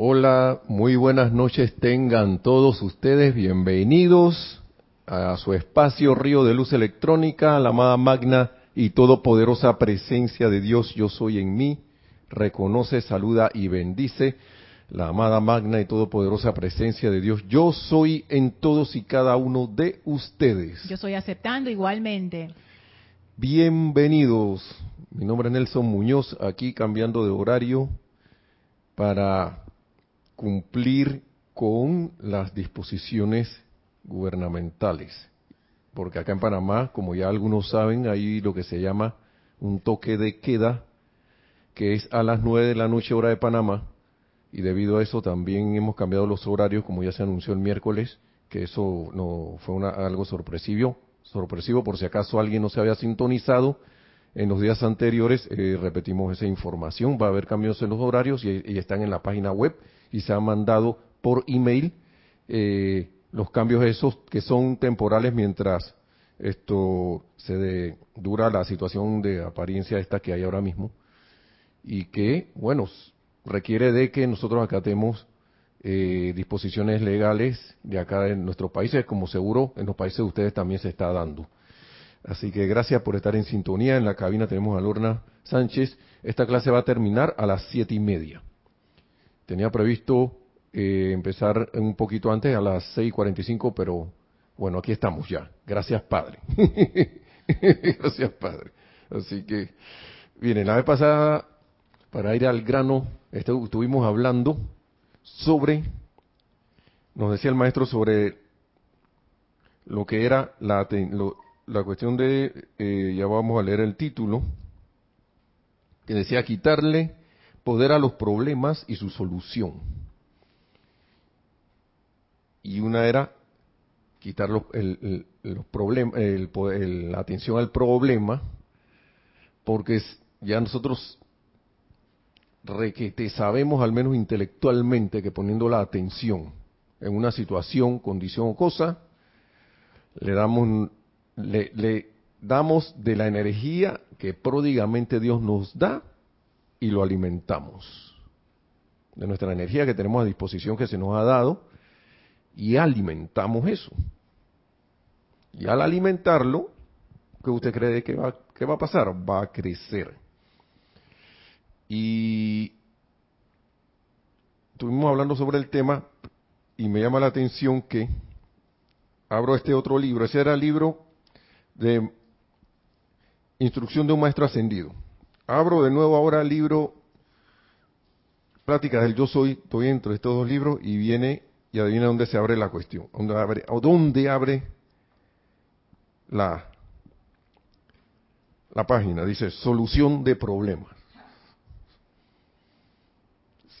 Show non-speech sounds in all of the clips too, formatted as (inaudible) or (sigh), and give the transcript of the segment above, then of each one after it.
Hola, muy buenas noches tengan todos ustedes bienvenidos a su espacio Río de Luz Electrónica, la amada magna y todopoderosa presencia de Dios yo soy en mí, reconoce, saluda y bendice la amada magna y todopoderosa presencia de Dios yo soy en todos y cada uno de ustedes. Yo soy aceptando igualmente. Bienvenidos, mi nombre es Nelson Muñoz, aquí cambiando de horario para cumplir con las disposiciones gubernamentales. Porque acá en Panamá, como ya algunos saben, hay lo que se llama un toque de queda, que es a las 9 de la noche hora de Panamá, y debido a eso también hemos cambiado los horarios, como ya se anunció el miércoles, que eso no fue una, algo sorpresivo, sorpresivo por si acaso alguien no se había sintonizado. En los días anteriores eh, repetimos esa información, va a haber cambios en los horarios y, y están en la página web y se ha mandado por email eh, los cambios esos que son temporales mientras esto se dura la situación de apariencia esta que hay ahora mismo y que bueno requiere de que nosotros acatemos eh, disposiciones legales de acá en nuestros países como seguro en los países de ustedes también se está dando. Así que gracias por estar en sintonía. En la cabina tenemos a Lorna Sánchez. Esta clase va a terminar a las siete y media Tenía previsto eh, empezar un poquito antes, a las 6.45, pero bueno, aquí estamos ya. Gracias, Padre. (laughs) Gracias, Padre. Así que, bien, la vez pasada, para ir al grano, estuvimos hablando sobre, nos decía el maestro sobre lo que era la, la cuestión de, eh, ya vamos a leer el título, que decía quitarle poder a los problemas y su solución. Y una era quitar los, el, los problemas, la atención al problema, porque ya nosotros requete sabemos, al menos intelectualmente, que poniendo la atención en una situación, condición o cosa, le damos, le damos de la energía que pródigamente Dios nos da y lo alimentamos. De nuestra energía que tenemos a disposición que se nos ha dado y alimentamos eso. Y al alimentarlo, ¿qué usted cree que va, que va a pasar? Va a crecer. Y estuvimos hablando sobre el tema y me llama la atención que abro este otro libro. Ese era el libro de Instrucción de un Maestro Ascendido abro de nuevo ahora el libro Pláticas del Yo Soy, estoy entre estos dos libros y viene y adivina dónde se abre la cuestión, dónde abre, o dónde abre la, la página, dice solución de problemas.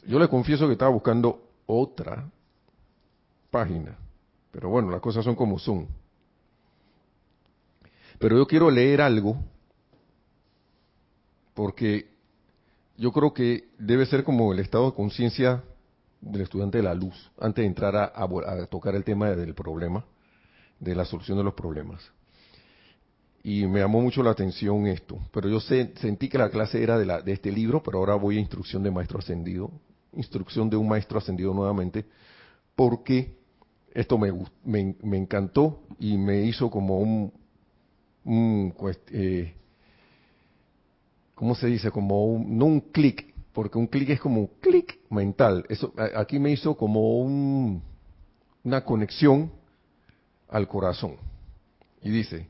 Yo le confieso que estaba buscando otra página, pero bueno, las cosas son como son. Pero yo quiero leer algo porque yo creo que debe ser como el estado de conciencia del estudiante de la luz, antes de entrar a, tocar el tema del problema, de la solución de los problemas. Y me llamó mucho la atención esto, pero yo sentí que la clase era de, este libro, pero ahora voy a instrucción de maestro ascendido, instrucción de un maestro ascendido nuevamente, porque esto me, me, encantó y me hizo como un, un eh, ¿cómo se dice? Como un, no un clic, porque un clic es como un clic mental. Eso aquí me hizo como un, una conexión al corazón. Y dice,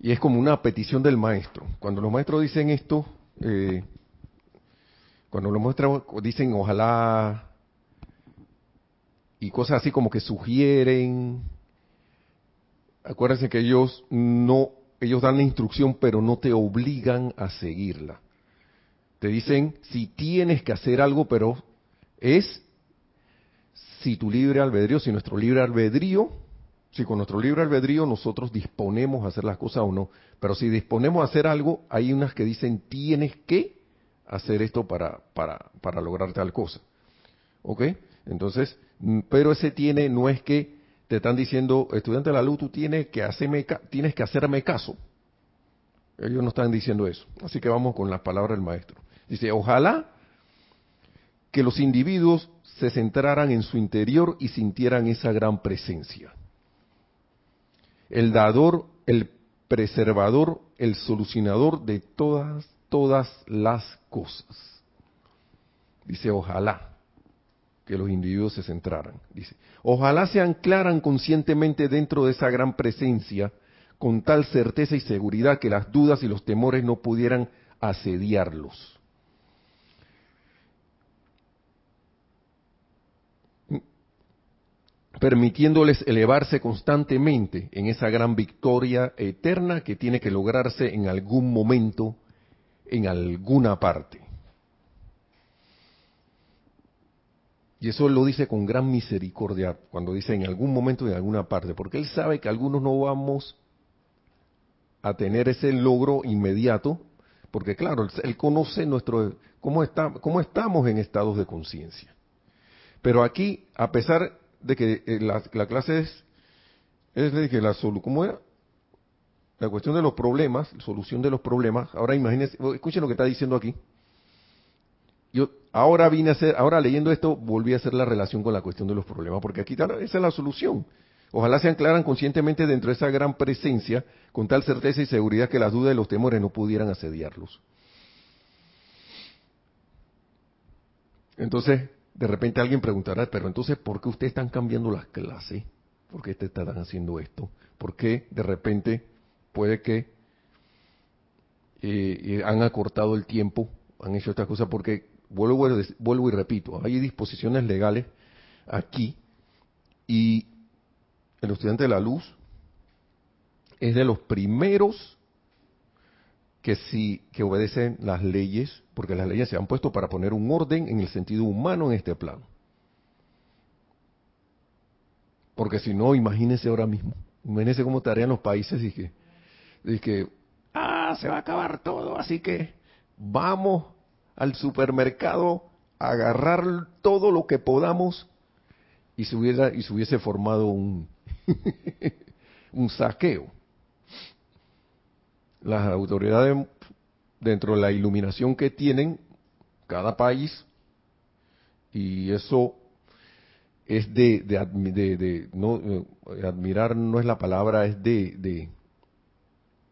y es como una petición del maestro. Cuando los maestros dicen esto, eh, cuando los maestros dicen ojalá y cosas así como que sugieren, acuérdense que ellos no ellos dan la instrucción, pero no te obligan a seguirla. Te dicen si tienes que hacer algo, pero es si tu libre albedrío, si nuestro libre albedrío, si con nuestro libre albedrío nosotros disponemos a hacer las cosas o no. Pero si disponemos a hacer algo, hay unas que dicen tienes que hacer esto para, para, para lograr tal cosa. ¿Ok? Entonces, mm, pero ese tiene no es que te están diciendo, estudiante de la luz, tú tienes que, hacerme, tienes que caso. Ellos no están diciendo eso. Así que vamos con las palabras del maestro. Dice, ojalá que los individuos se centraran en su interior y sintieran esa gran presencia. El dador, el preservador, el solucionador de todas, todas las cosas. Dice, ojalá que los individuos se centraran. Dice, ojalá se anclaran conscientemente dentro de esa gran presencia con tal certeza y seguridad que las dudas y los temores no pudieran asediarlos. permitiéndoles elevarse constantemente en esa gran victoria eterna que tiene que lograrse en algún momento, en alguna parte. Y eso lo dice con gran misericordia cuando dice en algún momento en alguna parte, porque él sabe que algunos no vamos a tener ese logro inmediato, porque claro, él conoce nuestro cómo está, cómo estamos en estados de conciencia. Pero aquí, a pesar de que eh, la, clase es, es de que la ¿cómo era? La cuestión de los problemas, solución de los problemas. Ahora imagínense, escuchen lo que está diciendo aquí. Yo ahora vine a hacer, ahora leyendo esto, volví a hacer la relación con la cuestión de los problemas, porque aquí esa es la solución. Ojalá se anclaran conscientemente dentro de esa gran presencia, con tal certeza y seguridad que las dudas y los temores no pudieran asediarlos. Entonces, de repente alguien preguntará, pero entonces, ¿por qué ustedes están cambiando las clases? ¿Por qué ustedes están haciendo esto? ¿Por qué de repente puede que eh, eh, han acortado el tiempo, han hecho estas cosas? Porque vuelvo, y repito, hay disposiciones legales aquí y el estudiante de la luz es de los primeros que sí que obedecen las leyes, porque las leyes se han puesto para poner un orden en el sentido humano en este plano. Porque si no, imagínense ahora mismo, imagínense cómo estarían los países y que, y que, ah, se va a acabar todo, así que vamos al supermercado agarrar todo lo que podamos y se hubiera, y se hubiese formado un, (laughs) un saqueo. Las autoridades, dentro de la iluminación que tienen, cada país, y eso es de, de, no, eh, admirar no es la palabra, es de, de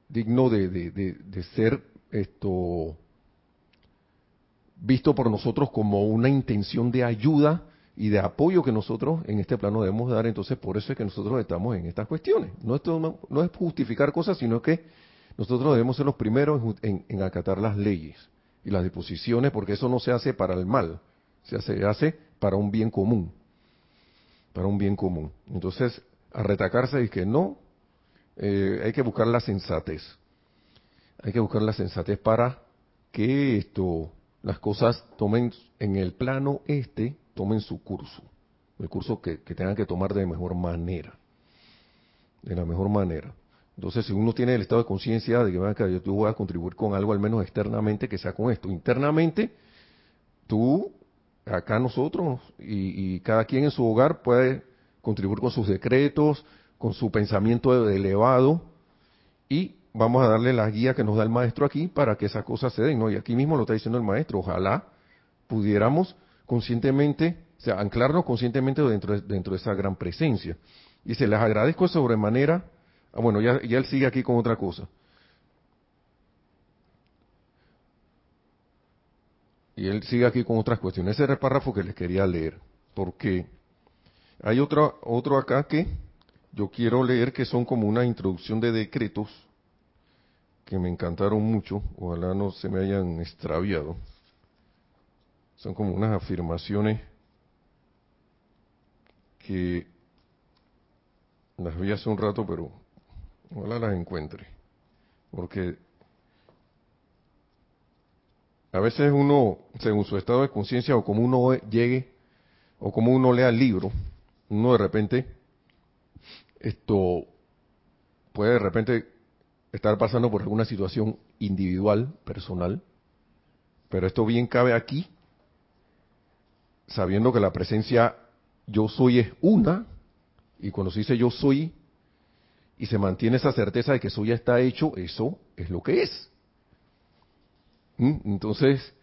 digno de, de, ser esto visto por nosotros como una intención de ayuda y de apoyo que nosotros en este plano debemos dar. Entonces, por eso es que nosotros estamos en estas cuestiones. No, esto no, es justificar cosas, sino que nosotros debemos ser los primeros en, acatar las leyes y las disposiciones, porque eso no se hace para el mal, se hace, para un bien común. Para un bien común. Entonces, a retacarse y que no, eh, hay que buscar la sensatez. Hay que buscar la sensatez para que esto, las cosas tomen en el plano este tomen su curso, el curso que, tengan que tomar de mejor manera, de la mejor manera. Entonces, si uno tiene el estado de conciencia de que yo voy a contribuir con algo, al menos externamente, que sea con esto. Internamente, tú, acá nosotros, y, cada quien en su hogar puede contribuir con sus decretos, con su pensamiento elevado, y vamos a darle la guía que nos da el maestro aquí para que esas cosas se den. ¿no? Y aquí mismo lo está diciendo el maestro, ojalá pudiéramos conscientemente, o sea, anclarnos conscientemente dentro de, dentro de esa gran presencia. Dice, les agradezco sobremanera. Ah, bueno, ya, ya él sigue aquí con otra cosa. Y él sigue aquí con otras cuestiones. Ese era el párrafo que les quería leer. Porque hay otro, otro acá que yo quiero leer que son como una introducción de decretos que me encantaron mucho. Ojalá no se me hayan extraviado. Son como unas afirmaciones que las vi hace un rato, pero ojalá las encuentre. Porque a veces uno, según su estado de conciencia o como uno llegue, o como uno lea el libro, uno de repente, esto puede de repente estar pasando por alguna situación individual, personal, pero esto bien cabe aquí sabiendo que la presencia yo soy es una, y cuando se dice yo soy, y se mantiene esa certeza de que eso ya está hecho, eso es lo que es. ¿Mm? Entonces,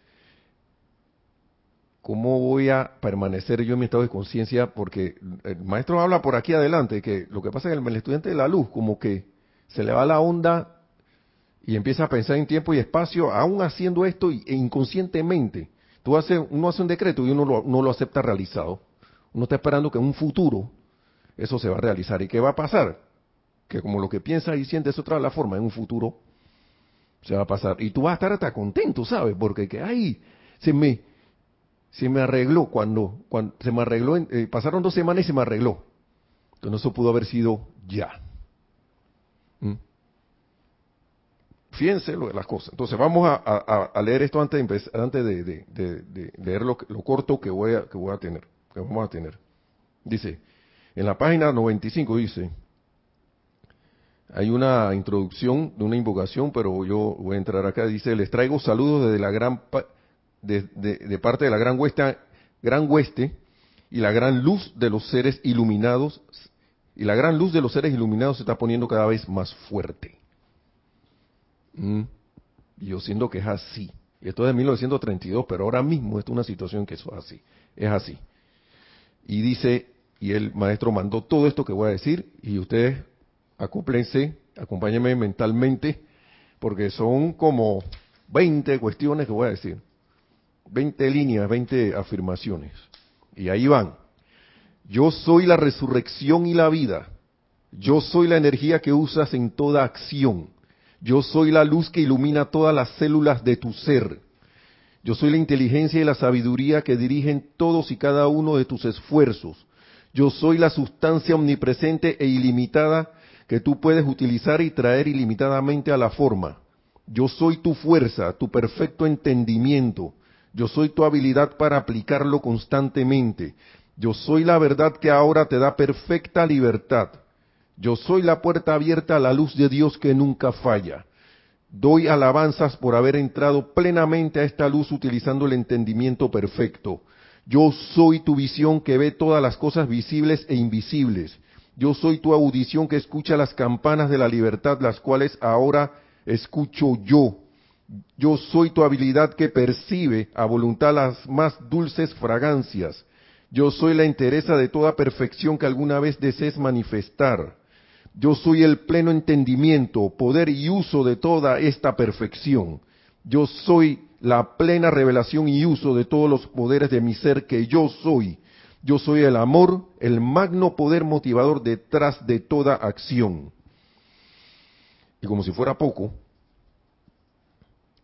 ¿cómo voy a permanecer yo en mi estado de conciencia? Porque el maestro habla por aquí adelante que lo que pasa es que el, estudiante de la luz como que se le va la onda y empieza a pensar en tiempo y espacio, aún haciendo esto e inconscientemente. Tú hace, uno hace un decreto y uno lo, no lo acepta realizado. Uno está esperando que en un futuro eso se va a realizar. ¿Y qué va a pasar? Que como lo que piensa y siente es otra la forma, en un futuro se va a pasar. Y tú vas a estar hasta contento, ¿sabes? Porque que, ay, se me, se me arregló cuando, cuando se me arregló, eh, pasaron dos semanas y se me arregló. Entonces eso pudo haber sido ya. ¿Mm? Fíjense las cosas. Entonces vamos a, leer esto antes de, empezar, antes de, leer lo, corto que voy, a, que voy a tener, que vamos a tener. Dice, en la página 95 dice, hay una introducción de una invocación, pero yo voy a entrar acá. Dice, les traigo saludos desde la gran de, parte de la gran hueste, gran hueste y la gran luz de los seres iluminados y la gran luz de los seres iluminados se está poniendo cada vez más fuerte. Mm. Yo siento que es así. Y esto es de 1932, pero ahora mismo es una situación que es así. Es así. Y dice, y el maestro mandó todo esto que voy a decir, y ustedes acúplense, acompáñenme mentalmente, porque son como 20 cuestiones que voy a decir. 20 líneas, 20 afirmaciones. Y ahí van. Yo soy la resurrección y la vida. Yo soy la energía que usas en toda acción. Yo soy la luz que ilumina todas las células de tu ser. Yo soy la inteligencia y la sabiduría que dirigen todos y cada uno de tus esfuerzos. Yo soy la sustancia omnipresente e ilimitada que tú puedes utilizar y traer ilimitadamente a la forma. Yo soy tu fuerza, tu perfecto entendimiento, yo soy tu habilidad para aplicarlo constantemente. Yo soy la verdad que ahora te da perfecta libertad. Yo soy la puerta abierta a la luz de Dios que nunca falla. Doy alabanzas por haber entrado plenamente a esta luz utilizando el entendimiento perfecto. Yo soy tu visión que ve todas las cosas visibles e invisibles. Yo soy tu audición que escucha las campanas de la libertad, las cuales ahora escucho yo. Yo soy tu habilidad que percibe a voluntad las más dulces fragancias. Yo soy la entereza de toda perfección que alguna vez desees manifestar. Yo soy el pleno entendimiento, poder y uso de toda esta perfección. Yo soy la plena revelación y uso de todos los poderes de mi ser que yo soy. Yo soy el amor, el magno poder motivador detrás de toda acción. Y como si fuera poco,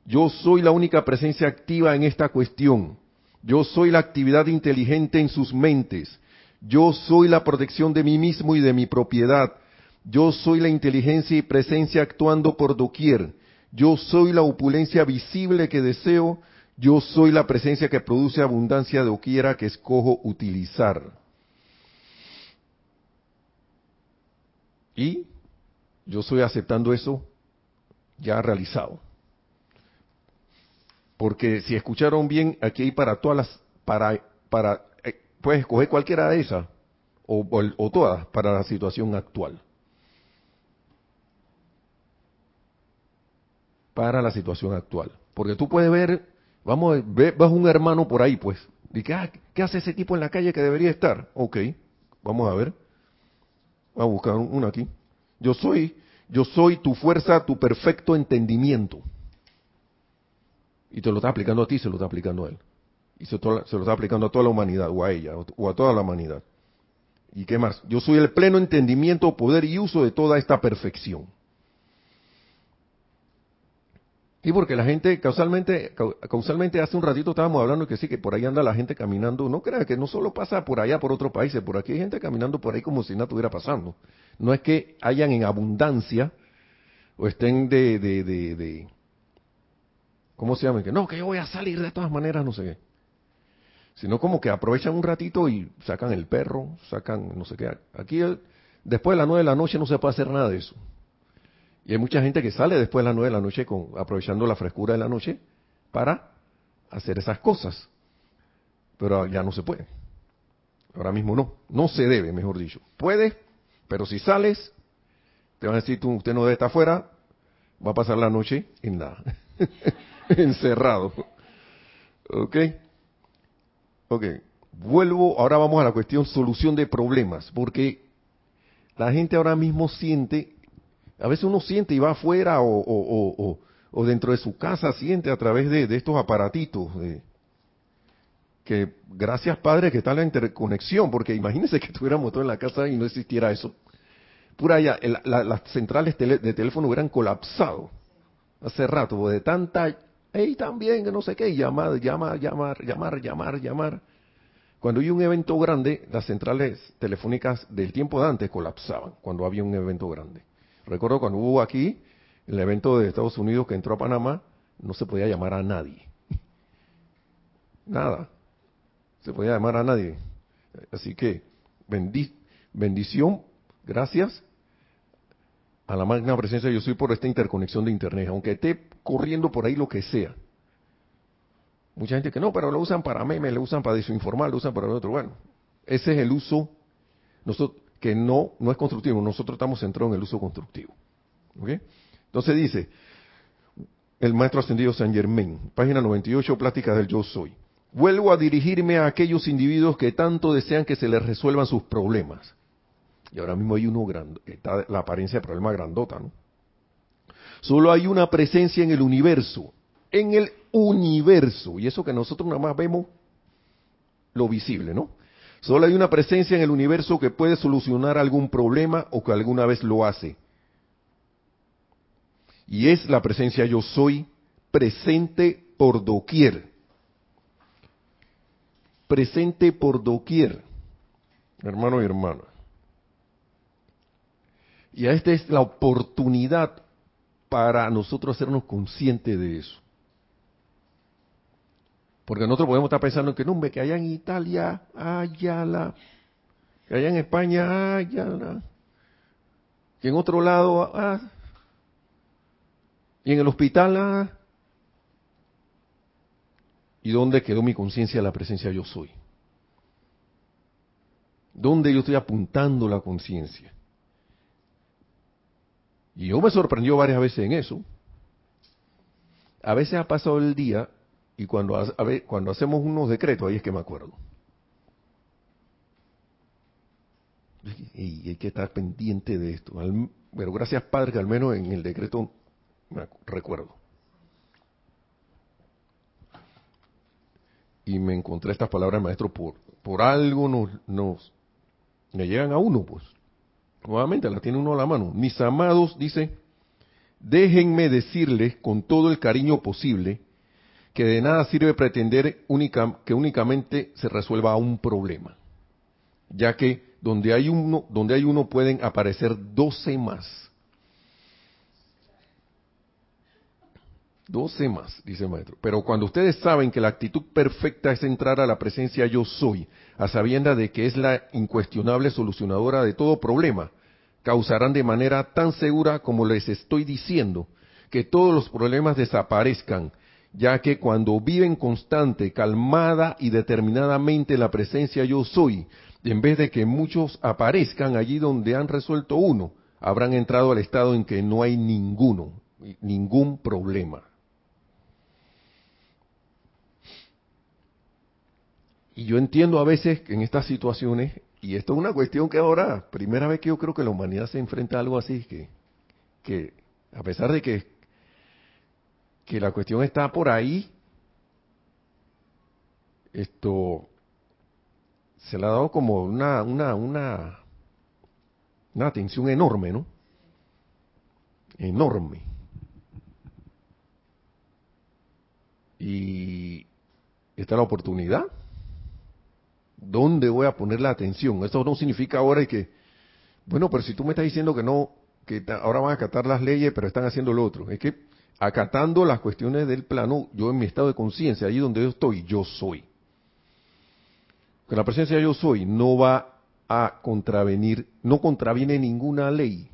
yo soy la única presencia activa en esta cuestión. Yo soy la actividad inteligente en sus mentes. Yo soy la protección de mí mismo y de mi propiedad. Yo soy la inteligencia y presencia actuando por doquier. Yo soy la opulencia visible que deseo. Yo soy la presencia que produce abundancia doquiera que escojo utilizar. Y yo estoy aceptando eso ya realizado. Porque si escucharon bien, aquí hay para todas las, para, para, eh, puedes escoger cualquiera de esas, o, o, todas, para la situación actual. Para la situación actual. Porque tú puedes ver, vamos, ver, vas un hermano por ahí, pues, y que, ah, ¿qué hace ese tipo en la calle que debería estar? Ok, vamos a ver. Vamos a buscar uno aquí. Yo soy, yo soy tu fuerza, tu perfecto entendimiento. Y te lo está aplicando a ti, se lo está aplicando a él. Y se, lo está aplicando a toda la humanidad, o a ella, o a toda la humanidad. ¿Y qué más? Yo soy el pleno entendimiento, poder y uso de toda esta perfección. Y porque la gente causalmente, hace un ratito estábamos hablando que sí, que por ahí anda la gente caminando. No crea que no solo pasa por allá, por otros países, por aquí hay gente caminando por ahí como si nada estuviera pasando. No es que hayan en abundancia o estén de ¿cómo se llama? Que no, que yo voy a salir de todas maneras, no sé qué. Sino como que aprovechan un ratito y sacan el perro, sacan no sé qué. Aquí después de las nueve de la noche no se puede hacer nada de eso. Y hay mucha gente que sale después de las nueve de la noche con, aprovechando la frescura de la noche para hacer esas cosas. Pero ya no se puede. Ahora mismo no. No se debe, mejor dicho. Puede, pero si sales, te van a decir, tú, usted no debe estar afuera, va a pasar la noche en nada. (laughs) encerrado. ¿Ok? Ok, vuelvo, ahora vamos a la cuestión solución de problemas, porque la gente ahora mismo siente, a veces uno siente y va afuera o, o, o, dentro de su casa, siente a través de, estos aparatitos, que gracias Padre que está la interconexión, porque imagínense que (laughs) estuviéramos todos en la casa y no existiera eso. Pura ya, las centrales de teléfono hubieran colapsado hace rato, de tanta, hey, también, que no sé qué, llamar, llamar, llamar, llamar, llamar, llamar. Cuando hay un evento grande, las centrales telefónicas del tiempo de antes colapsaban, cuando había un evento grande. Recuerdo cuando hubo aquí el evento de Estados Unidos que entró a Panamá, no se podía llamar a nadie. Nada. Se podía llamar a nadie. Así que bendición, gracias a la magna presencia yo soy por esta interconexión de Internet, aunque esté corriendo por ahí lo que sea. Mucha gente que no, pero lo usan para memes, lo usan para desinformar, lo usan para lo otro. Bueno, ese es el uso que no, no es constructivo. Nosotros estamos centrados en el uso constructivo. Entonces dice, el maestro ascendido San Germain, página 98, plática del yo soy. Vuelvo a dirigirme a aquellos individuos que tanto desean que se les resuelvan sus problemas. Y ahora mismo hay uno grande, está la apariencia de problema grandota, ¿no? Solo hay una presencia en el universo, en el universo. Y eso que nosotros nada más vemos lo visible, ¿no? Solo hay una presencia en el universo que puede solucionar algún problema o que alguna vez lo hace. Y es la presencia yo soy presente por doquier. Presente por doquier, hermano y hermana. Y esta es la oportunidad para nosotros hacernos conscientes de eso. Porque nosotros podemos estar pensando que no, que allá en Italia, allá la, que allá en España, allá la, que en otro lado, ah, y en el hospital, ah, ¿y dónde quedó mi conciencia de la presencia yo soy? ¿Dónde yo estoy apuntando la conciencia? Y yo me sorprendió varias veces en eso. A veces ha pasado el día y cuando, cuando hacemos unos decretos, ahí es que me acuerdo. Y hay que estar pendiente de esto. pero gracias Padre que al menos en el decreto me recuerdo. Y me encontré estas palabras, maestro, por, por algo nos, nos, me llegan a uno, pues. Nuevamente la tiene uno a la mano. Mis amados, dice, déjenme decirles con todo el cariño posible que de nada sirve pretender que únicamente se resuelva un problema, ya que donde hay uno, donde hay uno pueden aparecer doce más. Doce más, dice el maestro. Pero cuando ustedes saben que la actitud perfecta es entrar a la presencia yo soy, a sabienda de que es la incuestionable solucionadora de todo problema, causarán de manera tan segura como les estoy diciendo que todos los problemas desaparezcan, ya que cuando viven constante, calmada y determinadamente la presencia yo soy, en vez de que muchos aparezcan allí donde han resuelto uno, habrán entrado al estado en que no hay ninguno, ningún problema. Y yo entiendo a veces que en estas situaciones, y esto es una cuestión que ahora, primera vez que yo creo que la humanidad se enfrenta a algo así, que, que a pesar de que, que la cuestión está por ahí, esto se le ha dado como una, una, una, una atención enorme, ¿no? Enorme. Y esta es la oportunidad ¿Dónde voy a poner la atención? Esto no significa ahora que, bueno, pero si tú me estás diciendo que no, que ahora van a acatar las leyes, pero están haciendo lo otro. Es que acatando las cuestiones del plano, yo en mi estado de conciencia, ahí donde yo estoy, yo soy. Con la presencia de yo soy no va a contravenir, no contraviene ninguna ley.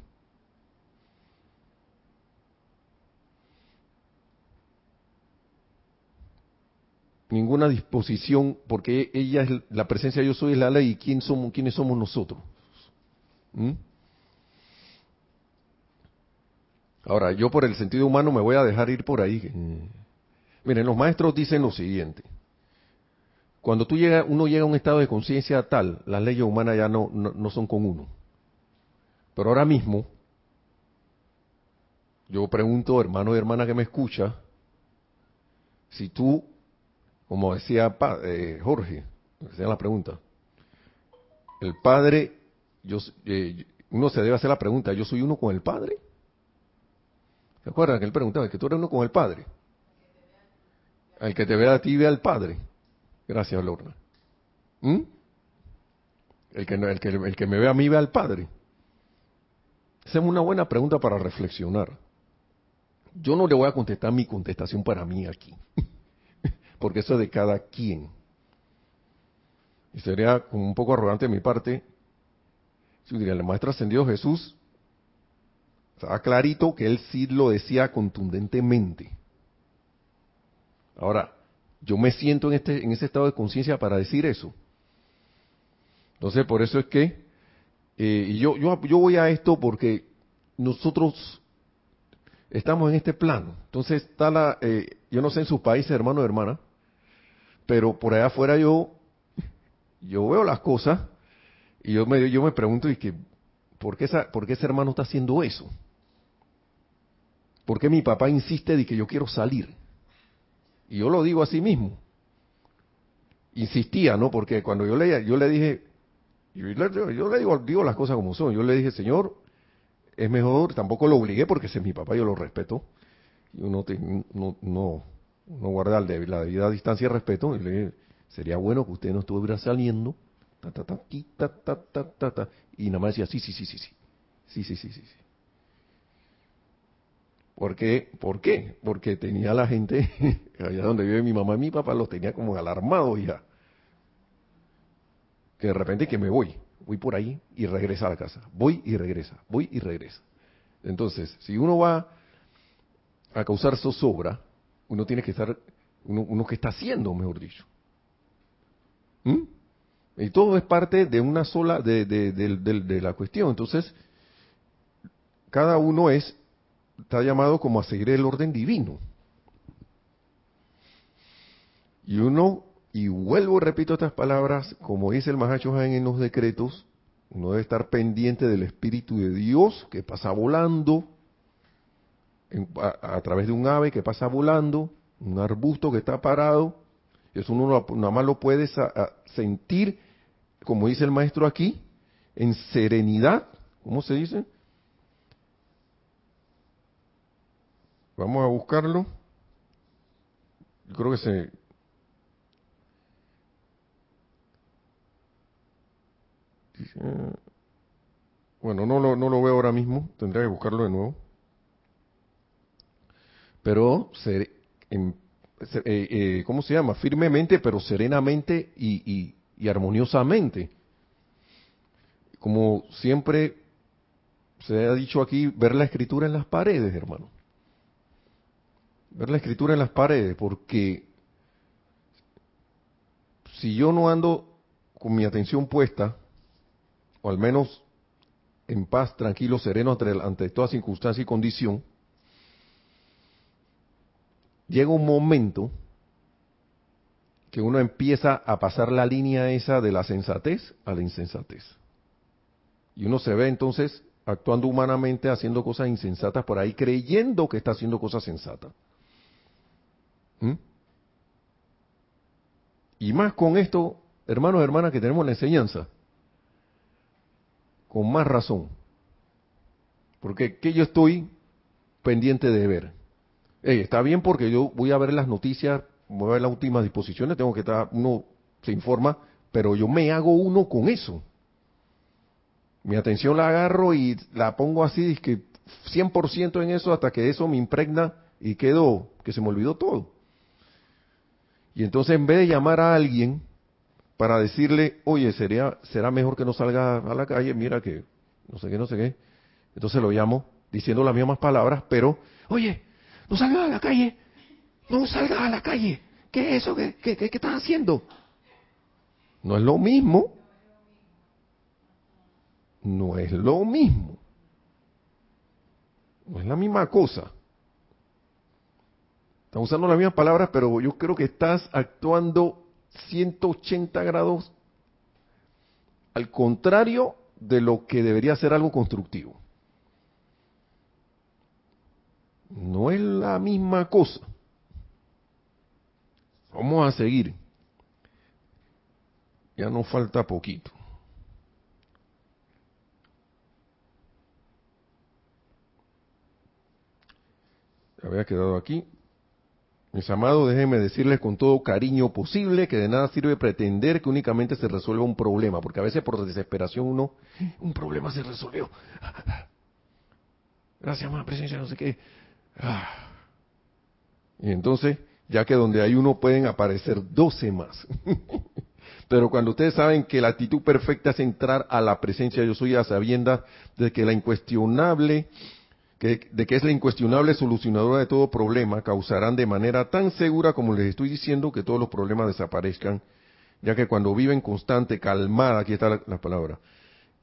Ninguna disposición, porque ella es la presencia de yo soy es la ley, y quién somos, quiénes somos nosotros. ¿Mm? Ahora, yo por el sentido humano me voy a dejar ir por ahí. Miren, los maestros dicen lo siguiente. cuando tú llega, uno llega a un estado de conciencia tal, las leyes humanas ya no, no, no son con uno. Pero ahora mismo, yo pregunto, hermano y hermana que me escucha, si tú, como decía eh, Jorge, decía la pregunta, el Padre, yo, eh, uno se debe hacer la pregunta, ¿yo soy uno con el Padre? ¿Se acuerdan que él preguntaba, que tú eres uno con el Padre? El que te vea a ti ve al Padre. Gracias, Lorna. ¿Mm? El, que, el, que, el que me ve a mí ve al Padre. Esa es una buena pregunta para reflexionar. Yo no le voy a contestar mi contestación para mí aquí, (laughs) porque eso es de cada quien. Y sería un poco arrogante de mi parte si diría, el maestro ascendido Jesús, estaba clarito que él sí lo decía contundentemente. Ahora, yo me siento en, este, en ese estado de conciencia para decir eso. Entonces, por eso es que, eh, yo, yo, yo voy a esto porque nosotros estamos en este plano. Entonces, está la, eh, yo no sé en sus países, hermano o hermana, pero por allá afuera yo, yo veo las cosas y yo me, yo me pregunto, y que, ¿por qué, esa, ¿por qué ese hermano está haciendo eso? ¿Por qué mi papá insiste de que yo quiero salir? Y yo lo digo así mismo. Insistía, ¿no? Porque cuando yo le, yo le dije, yo le, yo le digo, las cosas como son. Yo le dije, Señor, es mejor, tampoco lo obligué porque ese es mi papá, yo lo respeto. Y uno no, no, no guarda la debida distancia y respeto. Y le sería bueno que usted no estuviera saliendo. Ta, ta, ta, ta, ta, ta, ta, y nada más decía, sí, sí, sí, sí, sí. Sí, sí, sí, sí. sí. ¿Por qué? ¿Por qué? Porque tenía la gente, (laughs) allá donde vive mi mamá y mi papá, los tenía como alarmados ya. Que de repente que me voy, voy por ahí y regresa a la casa. Voy y regresa, voy y regresa. Entonces, si uno va a causar zozobra, uno tiene que estar, uno, uno que está haciendo, mejor dicho. ¿Mm? Y todo es parte de una sola, de, de, de la cuestión. Entonces, cada uno es está llamado como a seguir el orden divino. Y uno, y vuelvo repito estas palabras, como dice el Mahacho en los decretos, uno debe estar pendiente del Espíritu de Dios que pasa volando, a, través de un ave que pasa volando, un arbusto que está parado, eso uno nada más lo puede sentir, como dice el maestro aquí, en serenidad, ¿cómo se dice? Vamos a buscarlo. Yo creo que se... Bueno, no lo, no lo veo ahora mismo, tendría que buscarlo de nuevo. Pero, se, en, eh, eh, ¿cómo se llama? Firmemente, pero serenamente y, y armoniosamente. Como siempre se ha dicho aquí, ver la escritura en las paredes, hermano ver la escritura en las paredes, porque si yo no ando con mi atención puesta, o al menos en paz, tranquilo, sereno ante, ante toda circunstancia y condición, llega un momento que uno empieza a pasar la línea esa de la sensatez a la insensatez. Y uno se ve entonces actuando humanamente, haciendo cosas insensatas por ahí, creyendo que está haciendo cosas sensatas. ¿Mm? Y más con esto, hermanos y hermanas, que tenemos la enseñanza, con más razón. Porque que yo estoy pendiente de ver. Está bien porque yo voy a ver las noticias, voy a ver las últimas disposiciones, tengo que estar, uno se informa, pero yo me hago uno con eso. Mi atención la agarro y la pongo así, es que 100% en eso hasta que eso me impregna y quedo, que se me olvidó todo. Y entonces en vez de llamar a alguien para decirle, oye, sería, será mejor que no salga a la calle, mira que no sé qué, no sé qué. Entonces lo llamo diciendo las mismas palabras, pero, oye, no salgas a la calle, no salgas a la calle. ¿Qué es eso? ¿Qué, estás haciendo? No es lo mismo. No es lo mismo. No es la misma cosa. Estás usando las mismas palabras, pero yo creo que estás actuando 180 grados al contrario de lo que debería ser algo constructivo. No es la misma cosa. Vamos a seguir. Ya nos falta poquito. Había quedado aquí. Mis amados, déjenme decirles con todo cariño posible que de nada sirve pretender que únicamente se resuelva un problema, porque a veces por desesperación uno, un problema se resolvió. (laughs) Gracias, más presencia, no sé qué. Ah. Y entonces, ya que donde hay uno pueden aparecer doce más. (laughs) Pero cuando ustedes saben que la actitud perfecta es entrar a la presencia yo soy a sabiendas de que la incuestionable de que es la incuestionable solucionadora de todo problema, causarán de manera tan segura como les estoy diciendo que todos los problemas desaparezcan, ya que cuando viven constante, calmada, aquí está la, palabra,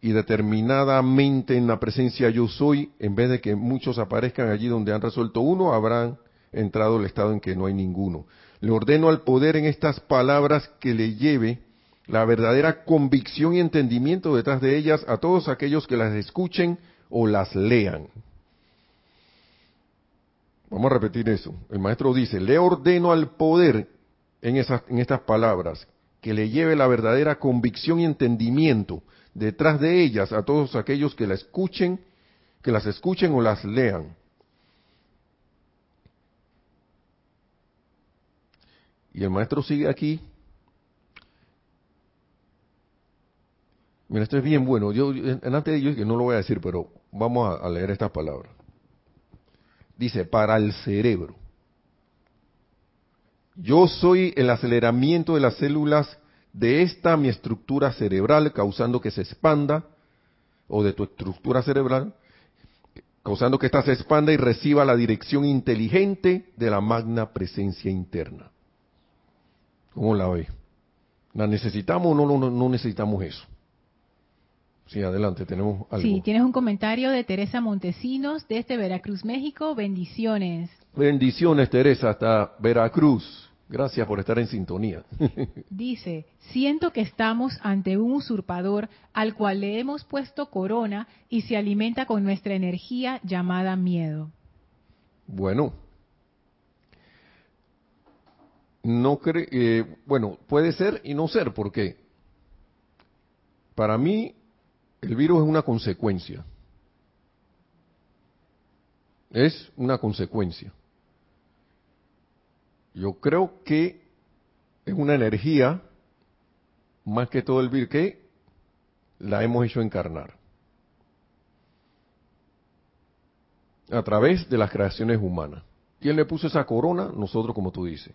y determinadamente en la presencia yo soy, en vez de que muchos aparezcan allí donde han resuelto uno, habrán entrado el estado en que no hay ninguno. Le ordeno al poder en estas palabras que le lleve la verdadera convicción y entendimiento detrás de ellas a todos aquellos que las escuchen o las lean. Vamos a repetir eso. El maestro dice, le ordeno al poder en, esas, en estas palabras que le lleve la verdadera convicción y entendimiento detrás de ellas a todos aquellos que la escuchen, que las escuchen o las lean. Y el maestro sigue aquí. Mira, esto es bien bueno. Yo, antes de ello, que no lo voy a decir, pero vamos a leer estas palabras dice, para el cerebro. Yo soy el aceleramiento de las células de esta mi estructura cerebral, causando que se expanda, o de tu estructura cerebral, causando que ésta se expanda y reciba la dirección inteligente de la magna presencia interna. ¿Cómo la ve? ¿La necesitamos o no, no, no necesitamos eso? Sí, adelante, tenemos algo. Sí, tienes un comentario de Teresa Montesinos desde Veracruz, México. Bendiciones. Bendiciones, Teresa, hasta Veracruz. Gracias por estar en sintonía. (laughs) Dice, siento que estamos ante un usurpador al cual le hemos puesto corona y se alimenta con nuestra energía llamada miedo. Bueno, no cree, eh, bueno, puede ser y no ser, porque para mí el virus es una consecuencia. Es una consecuencia. Yo creo que es una energía, más que todo el virus, que la hemos hecho encarnar. A través de las creaciones humanas. ¿Quién le puso esa corona? Nosotros, como tú dices.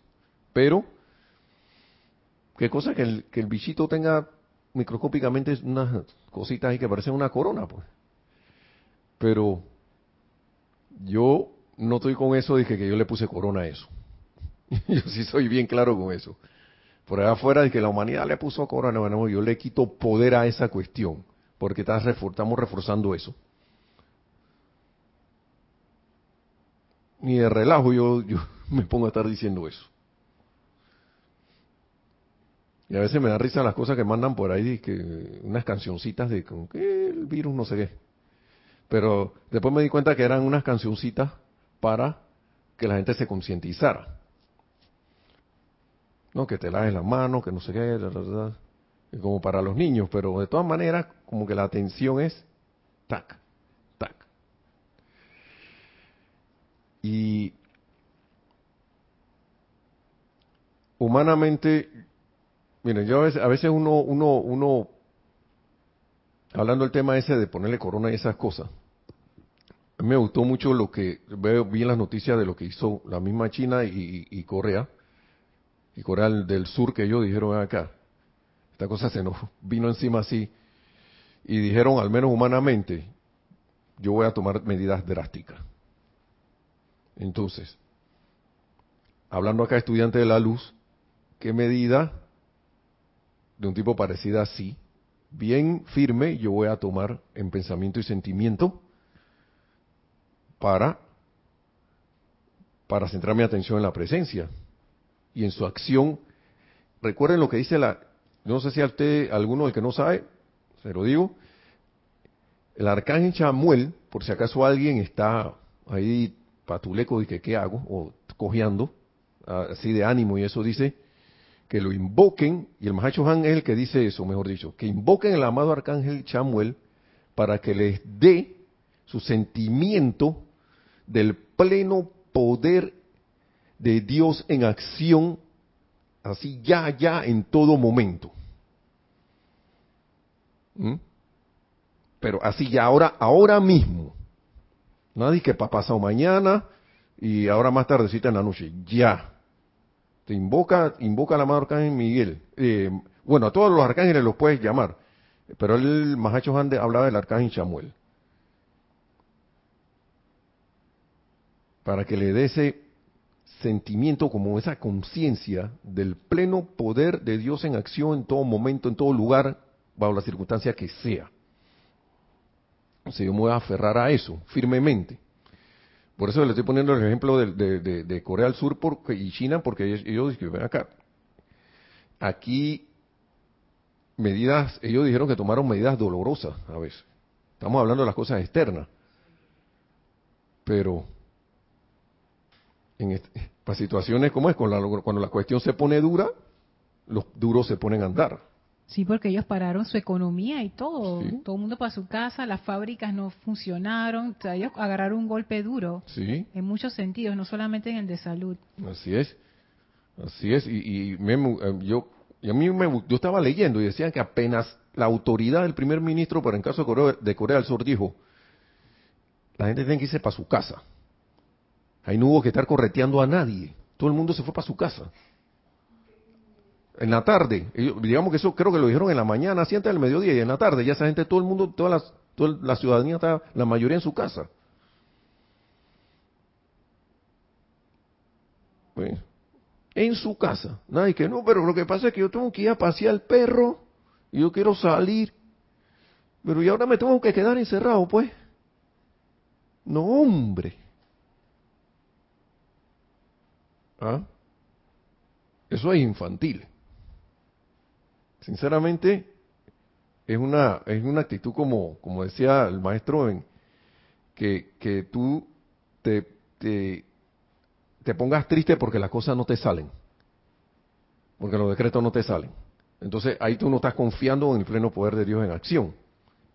Pero, qué cosa que el, que el bichito tenga microscópicamente unas cositas ahí que parecen una corona, pues. Pero yo no estoy con eso, dije que yo le puse corona a eso. (laughs) yo sí soy bien claro con eso. Por allá afuera de que la humanidad le puso corona, bueno, yo le quito poder a esa cuestión, porque estamos reforzando eso. Ni de relajo yo, yo (laughs) me pongo a estar diciendo eso. Y a veces me da risa las cosas que mandan por ahí, que unas cancioncitas de con que el virus no sé qué. Pero después me di cuenta que eran unas cancioncitas para que la gente se concientizara. No, que te laves la mano, que no sé qué, como para los niños, pero de todas maneras, como que la atención es tac, tac. Y humanamente Miren, yo a veces, a veces uno, uno, uno, hablando del tema ese de ponerle corona y esas cosas, me gustó mucho lo que veo, vi las noticias de lo que hizo la misma China y, Corea, y Corea del Sur que ellos dijeron acá, esta cosa se nos vino encima así, y dijeron, al menos humanamente, yo voy a tomar medidas drásticas. Entonces, hablando acá estudiante de la luz, ¿qué medida de un tipo parecida así, bien firme, yo voy a tomar en pensamiento y sentimiento para, para centrar mi atención en la presencia y en su acción. Recuerden lo que dice la, no sé si a usted, alguno del que no sabe, se lo digo, el arcángel Chamuel, por si acaso alguien está ahí patuleco y que qué hago, o cojeando, así de ánimo y eso dice, que lo invoquen, y el Mahacho Han es el que dice eso, mejor dicho, que invoquen el amado arcángel Chamuel para que les dé su sentimiento del pleno poder de Dios en acción, así ya, ya, en todo momento. ¿Mm? Pero así ya, ahora, ahora mismo. Nadie que para pasado mañana y ahora más tardecita en la noche, ya. Te invoca, invoca la amado arcángel Miguel. Eh, bueno, a todos los arcángeles los puedes llamar, pero el Mahacho Hande hablaba del arcángel Samuel. Para que le dé ese sentimiento, como esa conciencia del pleno poder de Dios en acción en todo momento, en todo lugar, bajo la circunstancia que sea. O yo me voy a aferrar a eso firmemente. Por eso le estoy poniendo el ejemplo de, Corea del Sur y China, porque ellos, ellos ven acá, aquí medidas, ellos dijeron que tomaron medidas dolorosas a veces. Estamos hablando de las cosas externas. Pero en para situaciones como es, cuando la, cuestión se pone dura, los duros se ponen a andar. Sí, porque ellos pararon su economía y todo. Todo el mundo para su casa, las fábricas no funcionaron. O sea, ellos agarraron un golpe duro. Sí. En muchos sentidos, no solamente en el de salud. Así es. Así es. Y, eh, yo, y a mí me, yo estaba leyendo y decían que apenas la autoridad del primer ministro, pero en caso de Corea, de Corea del Sur, dijo, la gente tiene que irse para su casa. Ahí no hubo que estar correteando a nadie. Todo el mundo se fue para su casa. En la tarde, digamos que eso creo que lo dijeron en la mañana, así antes del mediodía, y en la tarde ya esa gente, todo el mundo, toda la, ciudadanía está, la mayoría en su casa. en su casa. Nadie que no, pero lo que pasa es que yo tengo que ir a pasear al perro y yo quiero salir. Pero y ahora me tengo que quedar encerrado, pues. No, hombre. ¿Ah? Eso es infantil. Sinceramente, es una, es una actitud como, como decía el maestro, que, que tú te, te, te pongas triste porque las cosas no te salen. Porque los decretos no te salen. Entonces ahí tú no estás confiando en el pleno poder de Dios en acción.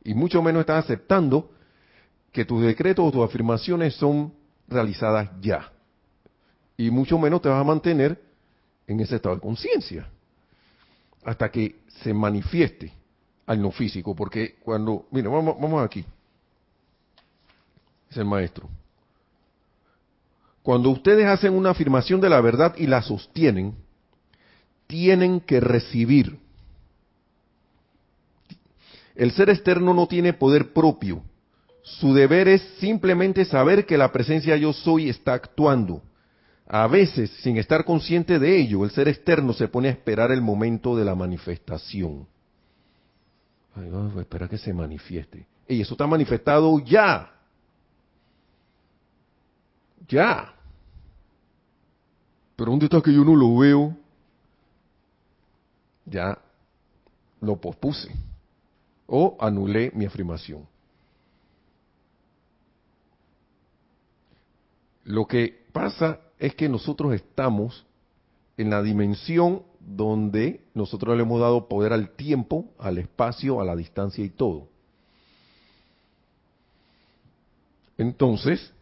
Y mucho menos estás aceptando que tus decretos o tus afirmaciones son realizadas ya y mucho menos te vas a mantener en ese estado de conciencia hasta que se manifieste al no físico, porque cuando, mira, vamos, vamos aquí, es el maestro. Cuando ustedes hacen una afirmación de la verdad y la sostienen, tienen que recibir. El ser externo no tiene poder propio. Su deber es simplemente saber que la presencia yo soy está actuando a veces, sin estar consciente de ello, el ser externo se pone a esperar el momento de la manifestación. Ay, esperar que se manifieste. Y eso está manifestado ya. Ya. Pero ¿dónde está que yo no lo veo? Ya lo pospuse. O anulé mi afirmación. Lo que pasa es que nosotros estamos en la dimensión donde nosotros le hemos dado poder al tiempo, al espacio, a la distancia y todo. Entonces,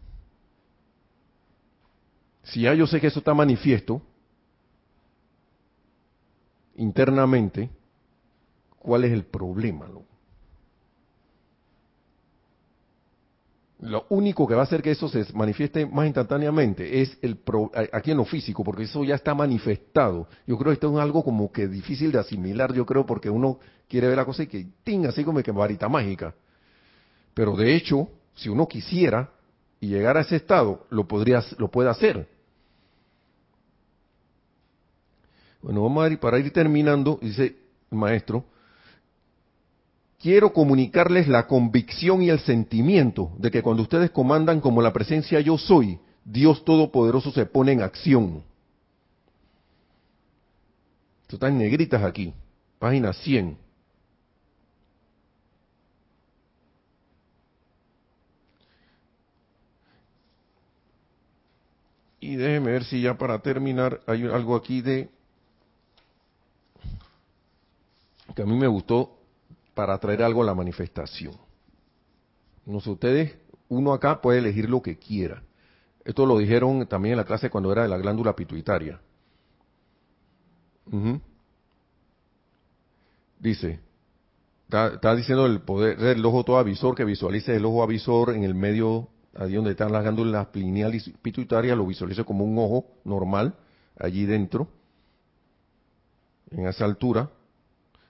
si ya yo sé que eso está manifiesto internamente, ¿cuál es el problema? Lo único que va a hacer que eso se manifieste más instantáneamente es el aquí en lo físico, porque eso ya está manifestado. Yo creo que esto es algo como que difícil de asimilar, yo creo, porque uno quiere ver la cosa y que ting, así como que varita mágica. Pero de hecho, si uno quisiera y llegar a ese estado, lo podría, lo puede hacer. Bueno, vamos a ir para ir terminando, dice el maestro, quiero comunicarles la convicción y el sentimiento de que cuando ustedes comandan como la presencia yo soy, Dios Todopoderoso se pone en acción. están negritas aquí, página 100. Y déjeme ver si ya para terminar hay algo aquí de que a mí me gustó para traer algo a la manifestación. No sé, ustedes, uno acá puede elegir lo que quiera. Esto lo dijeron también en la clase cuando era de la glándula pituitaria. Dice, está, diciendo el poder del ojo todo avisor que visualice el ojo avisor en el medio allí donde están las glándulas pineal y pituitaria, lo visualice como un ojo normal, allí dentro, en esa altura.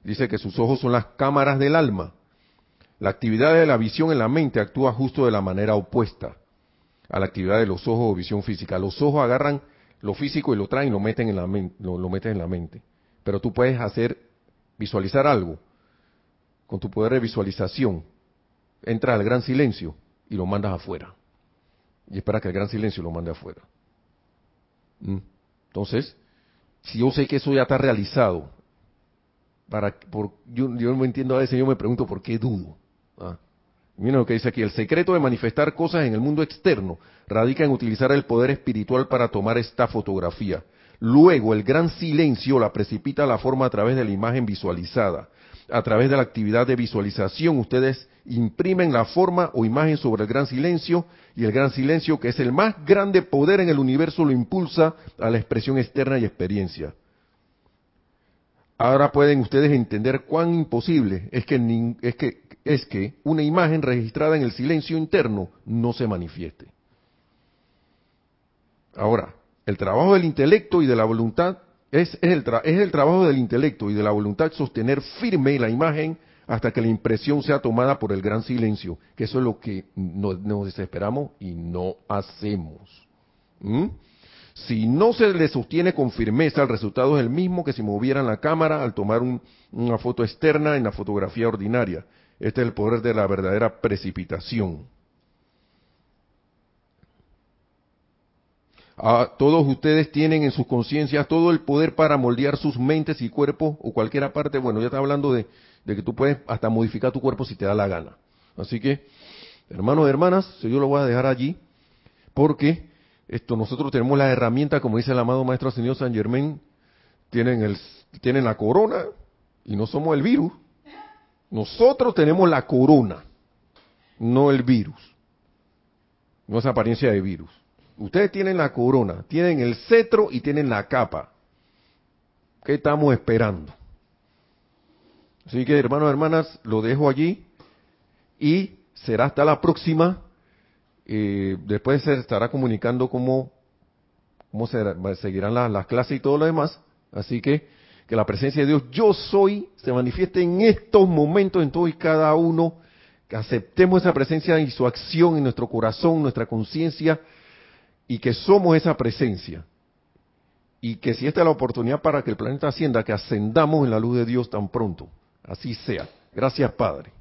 Dice que sus ojos son las cámaras del alma. La actividad de la visión en la mente actúa justo de la manera opuesta a la actividad de los ojos o visión física. Los ojos agarran lo físico y lo traen y lo meten en la mente. Pero tú puedes hacer, visualizar algo con tu poder de visualización. Entra al gran silencio y lo mandas afuera. Y espera que el gran silencio lo mande afuera. ¿Mm? Entonces, si yo sé que eso ya está realizado, para, por, yo, yo no entiendo a veces, yo me pregunto por qué dudo. ¿Ah? Miren lo que dice aquí, el secreto de manifestar cosas en el mundo externo radica en utilizar el poder espiritual para tomar esta fotografía. Luego el gran silencio la precipita a la forma a través de la imagen visualizada a través de la actividad de visualización, ustedes imprimen la forma o imagen sobre el gran silencio y el gran silencio, que es el más grande poder en el universo, lo impulsa a la expresión externa y experiencia. Ahora pueden ustedes entender cuán imposible es que, es que, es que una imagen registrada en el silencio interno no se manifieste. Ahora, el trabajo del intelecto y de la voluntad es, el es el trabajo del intelecto y de la voluntad sostener firme la imagen hasta que la impresión sea tomada por el gran silencio, que eso es lo que nos, desesperamos y no hacemos. ¿Mm? Si no se le sostiene con firmeza, el resultado es el mismo que si movieran la cámara al tomar una foto externa en la fotografía ordinaria. Este es el poder de la verdadera precipitación. todos ustedes tienen en sus conciencias todo el poder para moldear sus mentes y cuerpos o cualquier parte. Bueno, ya está hablando de, que tú puedes hasta modificar tu cuerpo si te da la gana. Así que, hermanos y hermanas, yo lo voy a dejar allí porque esto nosotros tenemos la herramienta, como dice el amado maestro señor San Germain, tienen, el, tienen la corona y no somos el virus. Nosotros tenemos la corona, no el virus. No es apariencia de virus. Ustedes tienen la corona, tienen el cetro y tienen la capa. ¿Qué estamos esperando? Así que, hermanos hermanas, lo dejo allí y será hasta la próxima. Después se estará comunicando cómo, cómo seguirán las clases y todo lo demás. Así que que la presencia de Dios, yo soy, se manifieste en estos momentos en todo y cada uno. Que aceptemos esa presencia y su acción en nuestro corazón, nuestra conciencia y que somos esa presencia. Y que si esta es la oportunidad para que el planeta ascienda, que ascendamos en la luz de Dios tan pronto. Así sea. Gracias, Padre.